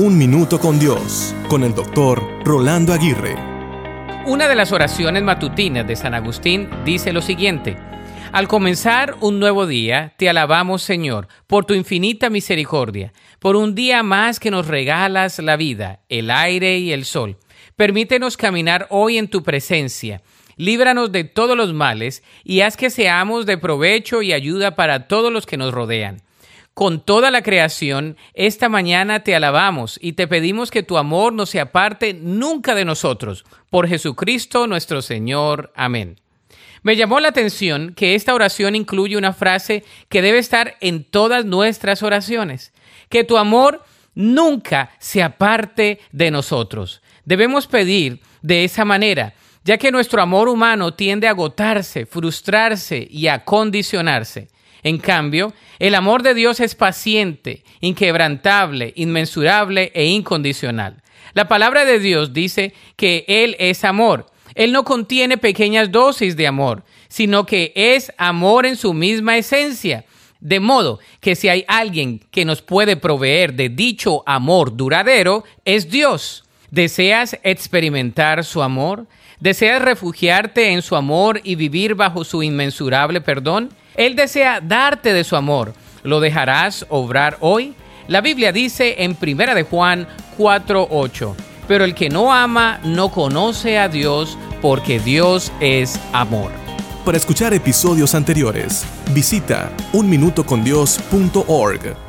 Un Minuto con Dios, con el doctor Rolando Aguirre. Una de las oraciones matutinas de San Agustín dice lo siguiente. Al comenzar un nuevo día, te alabamos Señor, por tu infinita misericordia, por un día más que nos regalas la vida, el aire y el sol. Permítenos caminar hoy en tu presencia. Líbranos de todos los males y haz que seamos de provecho y ayuda para todos los que nos rodean con toda la creación, esta mañana te alabamos y te pedimos que tu amor no se aparte nunca de nosotros. Por Jesucristo nuestro Señor. Amén. Me llamó la atención que esta oración incluye una frase que debe estar en todas nuestras oraciones, que tu amor nunca se aparte de nosotros. Debemos pedir de esa manera, ya que nuestro amor humano tiende a agotarse, frustrarse y a condicionarse. En cambio, el amor de Dios es paciente, inquebrantable, inmensurable e incondicional. La palabra de Dios dice que Él es amor. Él no contiene pequeñas dosis de amor, sino que es amor en su misma esencia. De modo que si hay alguien que nos puede proveer de dicho amor duradero, es Dios. ¿Deseas experimentar su amor? ¿Deseas refugiarte en su amor y vivir bajo su inmensurable perdón? Él desea darte de su amor. ¿Lo dejarás obrar hoy? La Biblia dice en 1 de Juan 4:8, pero el que no ama no conoce a Dios porque Dios es amor. Para escuchar episodios anteriores, visita unminutocondios.org.